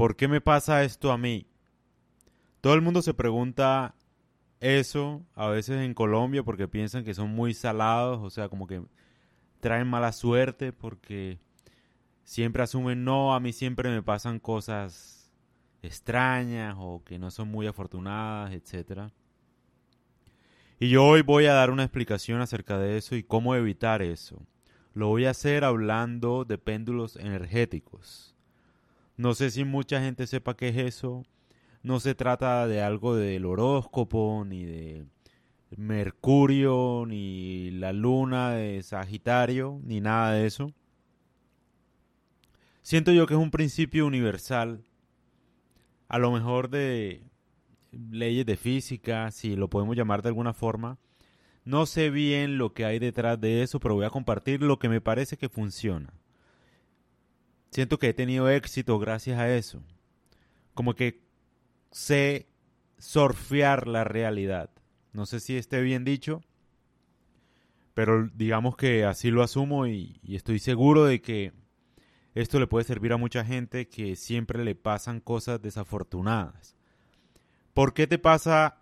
¿por qué me pasa esto a mí? Todo el mundo se pregunta eso a veces en Colombia porque piensan que son muy salados, o sea, como que traen mala suerte porque siempre asumen no, a mí siempre me pasan cosas extrañas o que no son muy afortunadas, etcétera. Y yo hoy voy a dar una explicación acerca de eso y cómo evitar eso. Lo voy a hacer hablando de péndulos energéticos. No sé si mucha gente sepa qué es eso. No se trata de algo del horóscopo, ni de Mercurio, ni la luna de Sagitario, ni nada de eso. Siento yo que es un principio universal, a lo mejor de leyes de física, si lo podemos llamar de alguna forma. No sé bien lo que hay detrás de eso, pero voy a compartir lo que me parece que funciona. Siento que he tenido éxito gracias a eso. Como que sé surfear la realidad. No sé si esté bien dicho, pero digamos que así lo asumo y, y, estoy seguro de que esto le puede servir a mucha gente que siempre le pasan cosas desafortunadas. ¿Por qué te pasa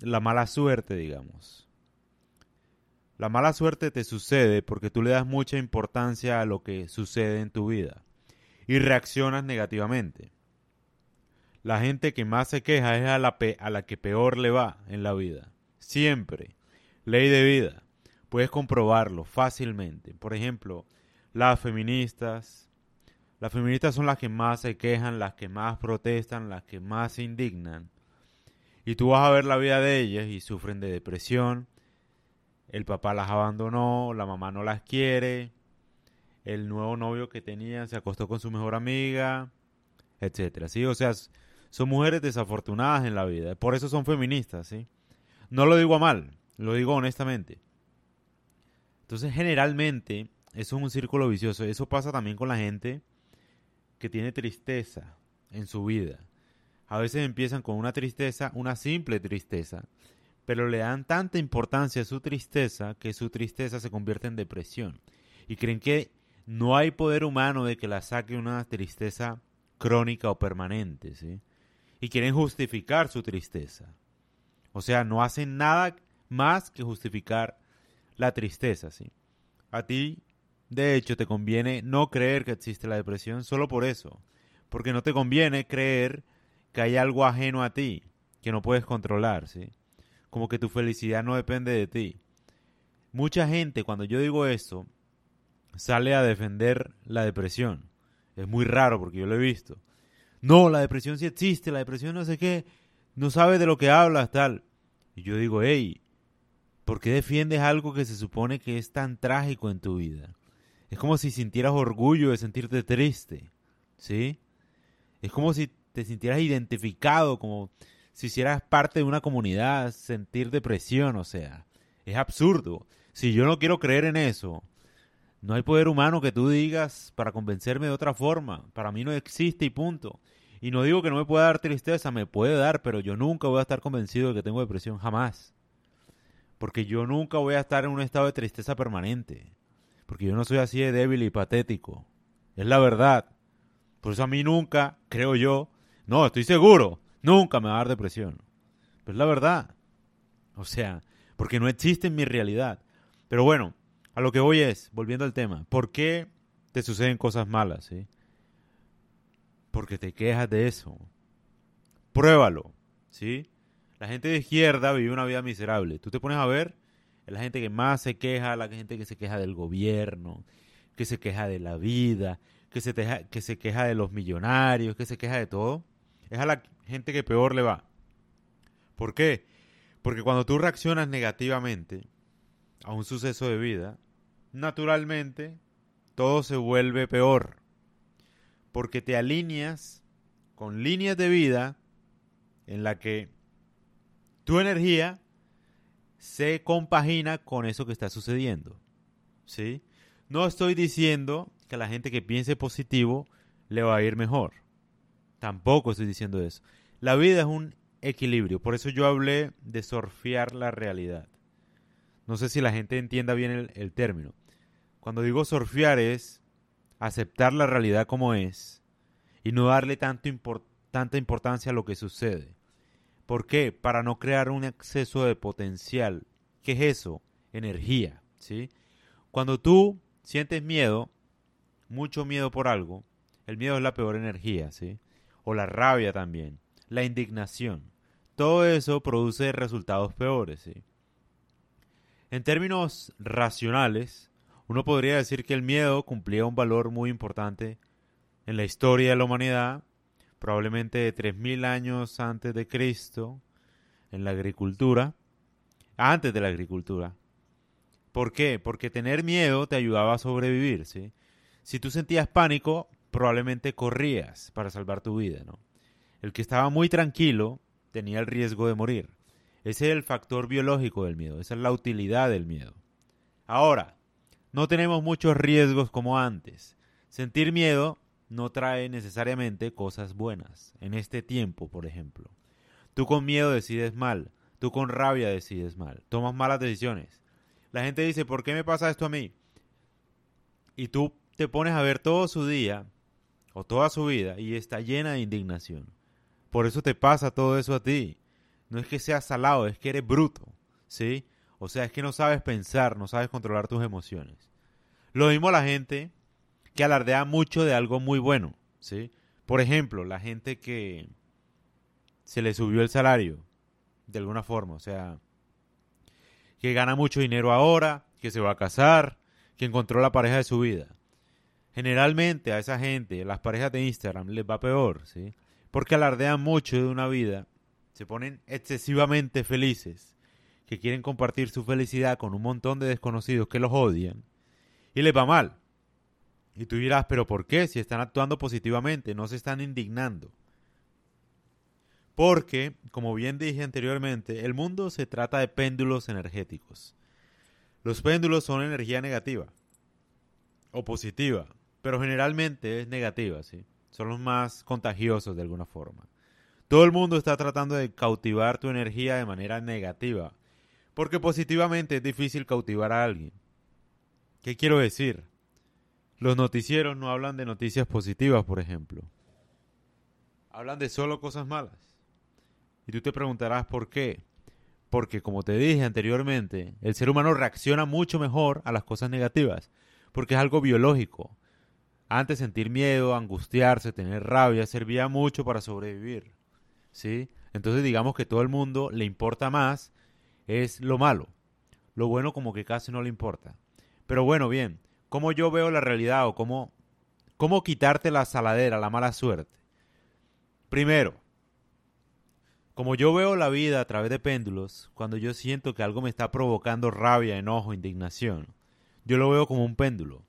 la mala suerte, digamos? La mala suerte te sucede porque tú le das mucha importancia a lo que sucede en tu vida y reaccionas negativamente. La gente que más se queja es a la, que peor le va en la vida. Siempre. Ley de vida. Puedes comprobarlo fácilmente. Por ejemplo, las feministas. Las feministas son las que más se quejan, las que más protestan, las que más se indignan. Y tú vas a ver la vida de ellas y sufren de depresión. El papá las abandonó, la mamá no las quiere. El nuevo novio que tenían se acostó con su mejor amiga, etcétera. ¿sí? O sea, son mujeres desafortunadas en la vida. Por eso son feministas, ¿sí? No lo digo a mal, lo digo honestamente. Entonces, generalmente, eso es un círculo vicioso. Eso pasa también con la gente que tiene tristeza en su vida a veces empiezan con una tristeza, una simple tristeza, pero le dan tanta importancia a su tristeza que su tristeza se convierte en depresión. Y creen que no hay poder humano de que la saque una tristeza crónica o permanente, ¿sí? Y quieren justificar su tristeza. O sea, no hacen nada más que justificar la tristeza, ¿sí? A ti, de hecho, te conviene no creer que existe la depresión solo por eso. Porque no te conviene creer que hay algo ajeno a ti que no puedes controlar, ¿sí? Como que tu felicidad no depende de ti. Mucha gente, cuando yo digo eso, sale a defender la depresión. Es muy raro porque yo lo he visto. No, la depresión sí existe, la depresión no sé qué, no sabes de lo que hablas, tal. Y yo digo, hey, ¿por qué defiendes algo que se supone que es tan trágico en tu vida? Es como si sintieras orgullo de sentirte triste, ¿sí? Es como si te sintieras identificado, como si hicieras parte de una comunidad, sentir depresión, o sea, es absurdo. Si yo no quiero creer en eso, no hay poder humano que tú digas para convencerme de otra forma. Para mí no existe y punto. Y no digo que no me pueda dar tristeza, me puede dar, pero yo nunca voy a estar convencido de que tengo depresión, jamás. Porque yo nunca voy a estar en un estado de tristeza permanente. Porque yo no soy así de débil y patético. Es la verdad. Por eso a mí nunca, creo yo, no, estoy seguro. Nunca me va a dar depresión. Pero es la verdad. O sea, porque no existe en mi realidad. Pero bueno, a lo que voy es, volviendo al tema, ¿por qué te suceden cosas malas? ¿sí? Porque te quejas de eso. Pruébalo. ¿sí? La gente de izquierda vive una vida miserable. Tú te pones a ver, es la gente que más se queja, la gente que se queja del gobierno, que se queja de la vida, que se, que se queja de los millonarios, que se queja de todo es a la gente que peor le va. ¿Por qué? Porque cuando tú reaccionas negativamente a un suceso de vida, naturalmente todo se vuelve peor. Porque te alineas con líneas de vida en la que tu energía se compagina con eso que está sucediendo. ¿Sí? No estoy diciendo que a la gente que piense positivo le va a ir mejor. Tampoco estoy diciendo eso. La vida es un equilibrio. Por eso yo hablé de surfear la realidad. No sé si la gente entienda bien el, término. Cuando digo surfear es aceptar la realidad como es y no darle tanto tanta importancia a lo que sucede. ¿Por qué? Para no crear un exceso de potencial. ¿Qué es eso? Energía, ¿sí? Cuando tú sientes miedo, mucho miedo por algo, el miedo es la peor energía, ¿sí? O la rabia también, la indignación. Todo eso produce resultados peores, ¿sí? En términos racionales, uno podría decir que el miedo cumplía un valor muy importante en la historia de la humanidad, probablemente de 3.000 años antes de Cristo, en la agricultura, antes de la agricultura. ¿Por qué? Porque tener miedo te ayudaba a sobrevivir, ¿sí? Si tú sentías pánico, probablemente corrías para salvar tu vida, ¿no? El que estaba muy tranquilo tenía el riesgo de morir. Ese es el factor biológico del miedo, esa es la utilidad del miedo. Ahora, no tenemos muchos riesgos como antes. Sentir miedo no trae necesariamente cosas buenas. En este tiempo, por ejemplo. Tú con miedo decides mal, tú con rabia decides mal, tomas malas decisiones. La gente dice, ¿por qué me pasa esto a mí? Y tú te pones a ver todo su día o toda su vida y está llena de indignación. Por eso te pasa todo eso a ti. No es que seas salado, es que eres bruto, ¿sí? O sea, es que no sabes pensar, no sabes controlar tus emociones. Lo mismo la gente que alardea mucho de algo muy bueno, ¿sí? Por ejemplo, la gente que se le subió el salario, de alguna forma, o sea, que gana mucho dinero ahora, que se va a casar, que encontró la pareja de su vida. Generalmente a esa gente, las parejas de Instagram, les va peor, ¿sí? Porque alardean mucho de una vida, se ponen excesivamente felices, que quieren compartir su felicidad con un montón de desconocidos que los odian, y les va mal. Y tú dirás, pero ¿por qué? Si están actuando positivamente, no se están indignando. Porque, como bien dije anteriormente, el mundo se trata de péndulos energéticos. Los péndulos son energía negativa o positiva, pero generalmente es negativa, ¿sí? Son los más contagiosos de alguna forma. Todo el mundo está tratando de cautivar tu energía de manera negativa, porque positivamente es difícil cautivar a alguien. ¿Qué quiero decir? Los noticieros no hablan de noticias positivas, por ejemplo. Hablan de solo cosas malas. Y tú te preguntarás por qué. Porque, como te dije anteriormente, el ser humano reacciona mucho mejor a las cosas negativas. Porque es algo biológico. Antes sentir miedo, angustiarse, tener rabia, servía mucho para sobrevivir. ¿Sí? Entonces digamos que todo el mundo le importa más es lo malo. Lo bueno como que casi no le importa. Pero bueno, bien, cómo yo veo la realidad o cómo, cómo quitarte la saladera, la mala suerte. Primero, como yo veo la vida a través de péndulos, cuando yo siento que algo me está provocando rabia, enojo, indignación, yo lo veo como un péndulo,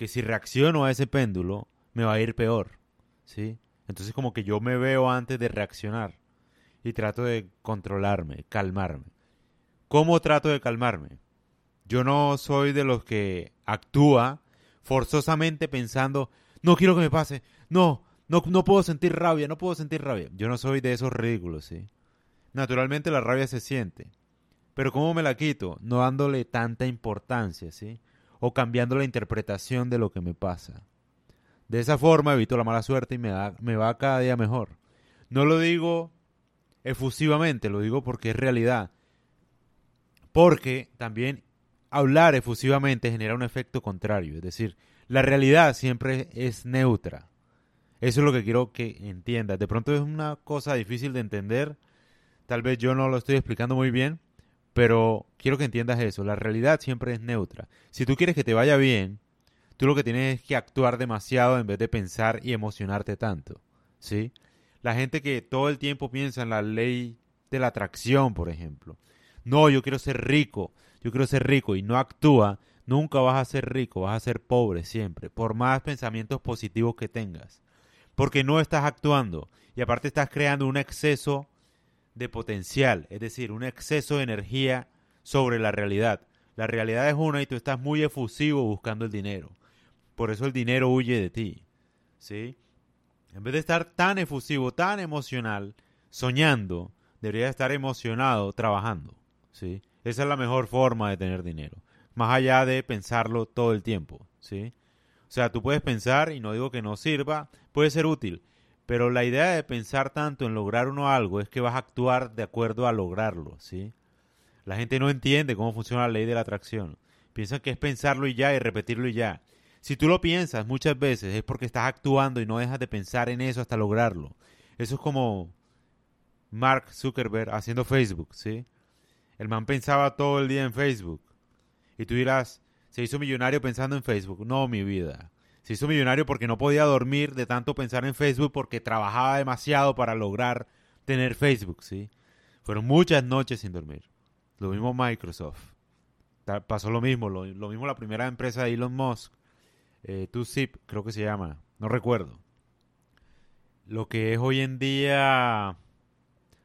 que si reacciono a ese péndulo, me va a ir peor, ¿sí? Entonces como que yo me veo antes de reaccionar y trato de controlarme, calmarme. ¿Cómo trato de calmarme? Yo no soy de los que actúa forzosamente pensando, no quiero que me pase, no, no, no puedo sentir rabia, no puedo sentir rabia. Yo no soy de esos ridículos, ¿sí? Naturalmente la rabia se siente, pero ¿cómo me la quito? No dándole tanta importancia, ¿sí? O cambiando la interpretación de lo que me pasa. De esa forma evito la mala suerte y me, da, me va cada día mejor. No lo digo efusivamente, lo digo porque es realidad. Porque también hablar efusivamente genera un efecto contrario, es decir, la realidad siempre es neutra. Eso es lo que quiero que entiendas. De pronto es una cosa difícil de entender, tal vez yo no lo estoy explicando muy bien, pero quiero que entiendas eso, la realidad siempre es neutra. Si tú quieres que te vaya bien, tú lo que tienes es que actuar demasiado en vez de pensar y emocionarte tanto, ¿sí? La gente que todo el tiempo piensa en la ley de la atracción, por ejemplo. No, yo quiero ser rico yo quiero ser rico y no actúa, nunca vas a ser rico, vas a ser pobre siempre, por más pensamientos positivos que tengas. Porque no estás actuando y aparte estás creando un exceso de potencial, es decir, un exceso de energía sobre la realidad. La realidad es una y tú estás muy efusivo buscando el dinero. Por eso el dinero huye de ti. ¿Sí? En vez de estar tan efusivo, tan emocional, soñando, debería estar emocionado trabajando. ¿Sí? Esa es la mejor forma de tener dinero. Más allá de pensarlo todo el tiempo, ¿sí? O sea, tú puedes pensar, y no digo que no sirva, puede ser útil, Pero la idea de pensar tanto en lograr uno algo es que vas a actuar de acuerdo a lograrlo, ¿sí? La gente no entiende cómo funciona la ley de la atracción. Piensan que es pensarlo y ya y repetirlo y ya. Si tú lo piensas muchas veces es porque estás actuando y no dejas de pensar en eso hasta lograrlo. Eso es como Mark Zuckerberg haciendo Facebook, ¿sí? El man pensaba todo el día en Facebook. Y tú dirás, se hizo millonario pensando en Facebook. No, mi vida. Se hizo millonario porque no podía dormir de tanto pensar en Facebook porque trabajaba demasiado para lograr tener Facebook, ¿sí? Fueron muchas noches sin dormir. Lo mismo Microsoft. Pasó lo mismo. Lo, mismo la primera empresa de Elon Musk. Eh, 2 creo que se llama. No recuerdo. Lo que es hoy en día...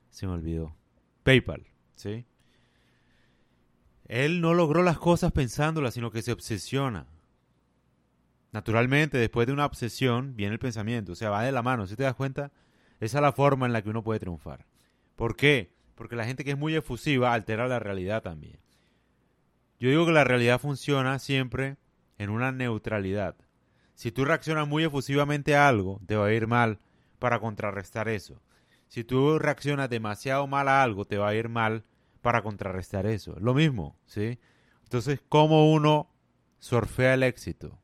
Se me olvidó. PayPal, ¿sí? Él no logró las cosas pensándolas, sino que se obsesiona. Naturalmente, después de una obsesión viene el pensamiento, o sea, va de la mano, si te das cuenta, esa es la forma en la que uno puede triunfar. ¿Por qué? Porque la gente que es muy efusiva altera la realidad también. Yo digo que la realidad funciona siempre en una neutralidad. Si tú reaccionas muy efusivamente a algo, te va a ir mal para contrarrestar eso. Si tú reaccionas demasiado mal a algo, te va a ir mal para contrarrestar eso. Lo mismo, ¿sí? Entonces, ¿cómo uno surfea el éxito?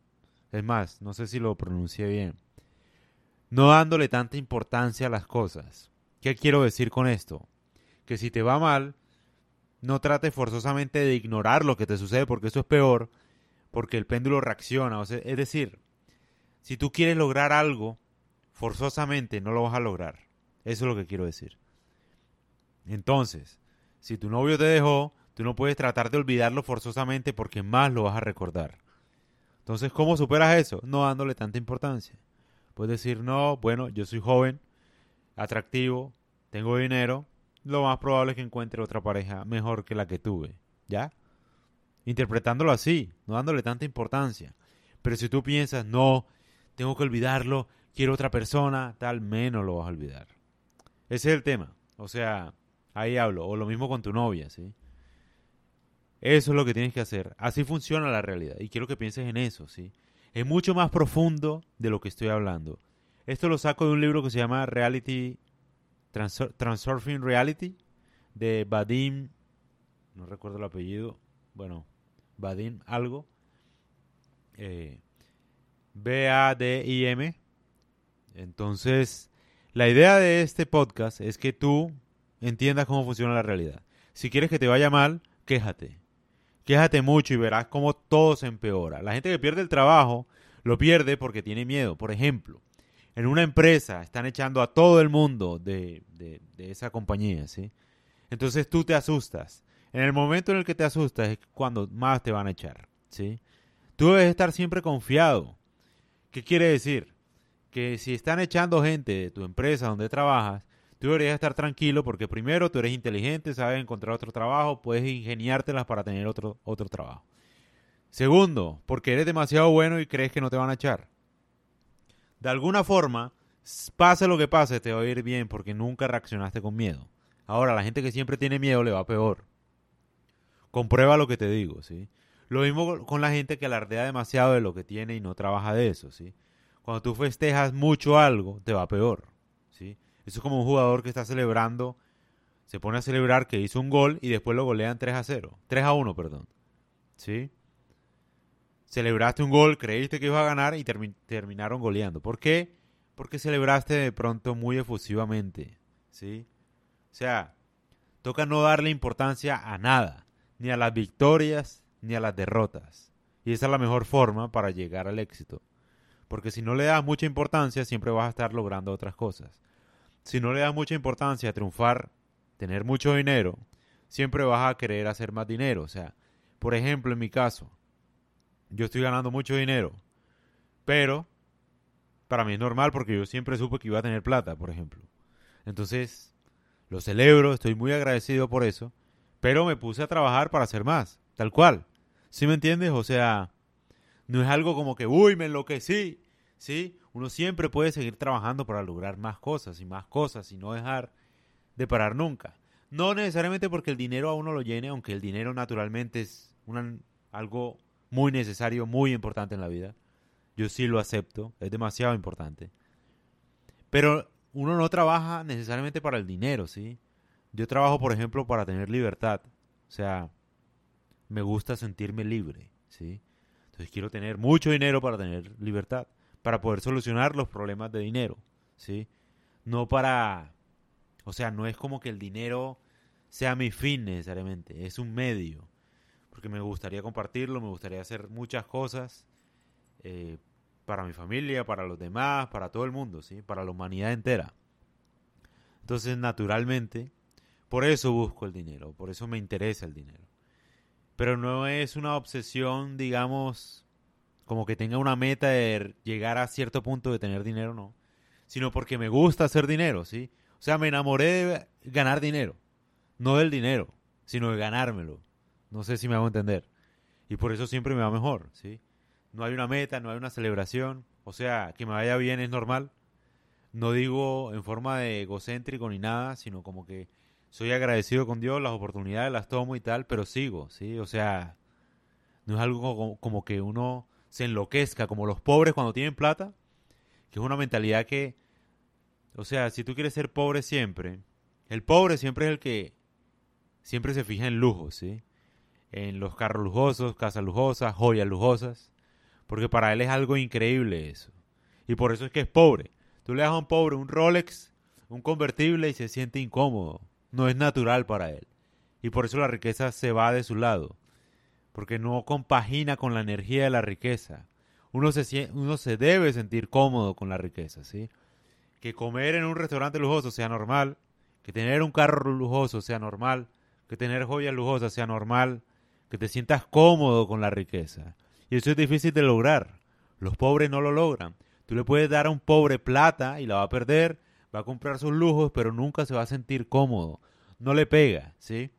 Es más, no sé si lo pronuncié bien. No dándole tanta importancia a las cosas. ¿Qué quiero decir con esto? Que si te va mal, no trate forzosamente de ignorar lo que te sucede porque eso es peor, porque el péndulo reacciona. es decir, si tú quieres lograr algo, forzosamente no lo vas a lograr. Eso es lo que quiero decir. Entonces, si tu novio te dejó, tú no puedes tratar de olvidarlo forzosamente porque más lo vas a recordar. Entonces, ¿cómo superas eso? No dándole tanta importancia. Puedes decir, no, bueno, yo soy joven, atractivo, tengo dinero, lo más probable es que encuentre otra pareja mejor que la que tuve. ¿Ya? Interpretándolo así, no dándole tanta importancia. Pero si tú piensas, no, tengo que olvidarlo, quiero otra persona, tal, menos lo vas a olvidar. Ese es el tema. O sea, Ahí hablo. O lo mismo con tu novia, ¿sí? Eso es lo que tienes que hacer. Así funciona la realidad. Y quiero que pienses en eso, ¿sí? Es mucho más profundo de lo que estoy hablando. Esto lo saco de un libro que se llama Reality, Transurfing Reality, de Vadim, no recuerdo el apellido, bueno, Vadim algo, eh, B-A-D-I-M. Entonces, la idea de este podcast es que tú entiendas cómo funciona la realidad. Si quieres que te vaya mal, quéjate. Quéjate mucho y verás cómo todo se empeora. La gente que pierde el trabajo lo pierde porque tiene miedo. Por ejemplo, en una empresa están echando a todo el mundo de, de, esa compañía, ¿sí? Entonces tú te asustas. En el momento en el que te asustas es cuando más te van a echar, ¿sí? Tú debes estar siempre confiado. ¿Qué quiere decir? Que si están echando gente de tu empresa donde trabajas, Tú deberías estar tranquilo porque primero tú eres inteligente, sabes encontrar otro trabajo, puedes ingeniártelas para tener otro, otro trabajo. Segundo, porque eres demasiado bueno y crees que no te van a echar. De alguna forma, pase lo que pase, te va a ir bien porque nunca reaccionaste con miedo. Ahora, la gente que siempre tiene miedo le va peor. Comprueba lo que te digo, ¿sí? Lo mismo con la gente que alardea demasiado de lo que tiene y no trabaja de eso, ¿sí? Cuando tú festejas mucho algo, te va peor. Eso es como un jugador que está celebrando, se pone a celebrar que hizo un gol y después lo golean 3 a 0. 3 a 1, perdón. ¿Sí? Celebraste un gol, creíste que ibas a ganar y terminaron goleando. ¿Por qué? Porque celebraste de pronto muy efusivamente. ¿Sí? O sea, toca no darle importancia a nada, ni a las victorias, ni a las derrotas. Y esa es la mejor forma para llegar al éxito. Porque si no le das mucha importancia, siempre vas a estar logrando otras cosas si no le das mucha importancia a triunfar, tener mucho dinero, siempre vas a querer hacer más dinero. O sea, por ejemplo, en mi caso, yo estoy ganando mucho dinero, pero para mí es normal porque yo siempre supe que iba a tener plata, por ejemplo. Entonces, lo celebro, estoy muy agradecido por eso, pero me puse a trabajar para hacer más, tal cual. ¿Sí me entiendes? O sea, no es algo como que, uy, me enloquecí, ¿sí? Uno siempre puede seguir trabajando para lograr más cosas y más cosas y no dejar de parar nunca. No necesariamente porque el dinero a uno lo llene, aunque el dinero naturalmente es algo muy necesario, muy importante en la vida. Yo sí lo acepto, es demasiado importante. Pero uno no trabaja necesariamente para el dinero, ¿sí? Yo trabajo, por ejemplo, para tener libertad. O sea, me gusta sentirme libre, ¿sí? Entonces quiero tener mucho dinero para tener libertad, para poder solucionar los problemas de dinero, ¿sí? No para... O sea, no es como que el dinero sea mi fin necesariamente, es un medio, porque me gustaría compartirlo, me gustaría hacer muchas cosas eh, para mi familia, para los demás, para todo el mundo, ¿sí? Para la humanidad entera. Entonces, naturalmente, por eso busco el dinero, por eso me interesa el dinero. Pero no es una obsesión, digamos, como que tenga una meta de llegar a cierto punto de tener dinero, no. Sino porque me gusta hacer dinero, ¿sí? O sea, me enamoré de ganar dinero. No del dinero, sino de ganármelo. No sé si me hago entender. Y por eso siempre me va mejor, ¿sí? No hay una meta, no hay una celebración. O sea, que me vaya bien es normal. No digo en forma de egocéntrico ni nada, sino como que soy agradecido con Dios, las oportunidades las tomo y tal, pero sigo, ¿sí? O sea, no es algo como, que uno se enloquezca, como los pobres cuando tienen plata, que es una mentalidad que, o sea, si tú quieres ser pobre siempre, el pobre siempre es el que siempre se fija en lujos, ¿sí? En los carros lujosos, casas lujosas, joyas lujosas, porque para él es algo increíble eso. Y por eso es que es pobre. Tú le das a un pobre un Rolex, un convertible y se siente incómodo no es natural para él. Y por eso la riqueza se va de su lado, porque no compagina con la energía de la riqueza. Uno se, uno se debe sentir cómodo con la riqueza, ¿sí? Que comer en un restaurante lujoso sea normal, que tener un carro lujoso sea normal, que tener joyas lujosas sea normal, que te sientas cómodo con la riqueza. Y eso es difícil de lograr. Los pobres no lo logran. Tú le puedes dar a un pobre plata y la va a perder, va a comprar sus lujos, pero nunca se va a sentir cómodo. No le pega, ¿sí?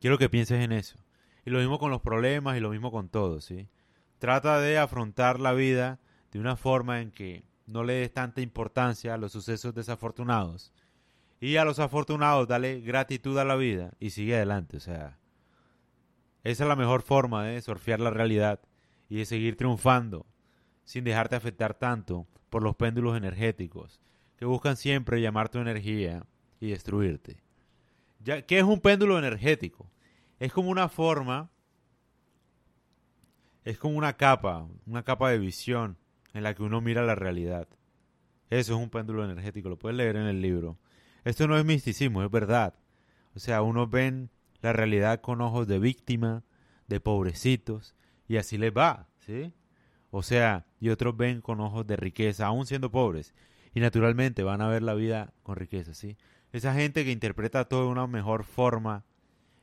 Quiero que pienses en eso. Y lo mismo con los problemas y lo mismo con todo, ¿sí? Trata de afrontar la vida de una forma en que no le des tanta importancia a los sucesos desafortunados. Y a los afortunados dale gratitud a la vida y sigue adelante. O sea, esa es la mejor forma de surfear la realidad y de seguir triunfando sin dejarte afectar tanto por los péndulos energéticos que buscan siempre llamar tu energía y destruirte. Ya, ¿Qué es un péndulo energético? Es como una forma, es como una capa, una capa de visión en la que uno mira la realidad. Eso es un péndulo energético, lo puedes leer en el libro. Esto no es misticismo, es verdad. O sea, unos ven la realidad con ojos de víctima, de pobrecitos, y así les va, ¿sí? O sea, y otros ven con ojos de riqueza, aún siendo pobres, y naturalmente van a ver la vida con riqueza, ¿sí? Esa gente que interpreta todo de una mejor forma,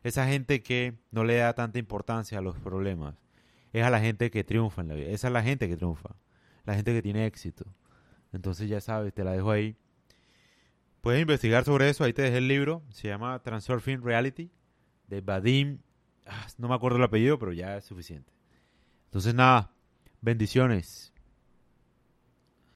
esa gente que no le da tanta importancia a los problemas, es a la gente que triunfa en la vida, esa es la gente que triunfa, la gente que tiene éxito. Entonces ya sabes, te la dejo ahí. Puedes investigar sobre eso, ahí te dejé el libro, se llama Transurfing Reality, de Vadim, ah, no me acuerdo el apellido, pero ya es suficiente. Entonces nada, bendiciones.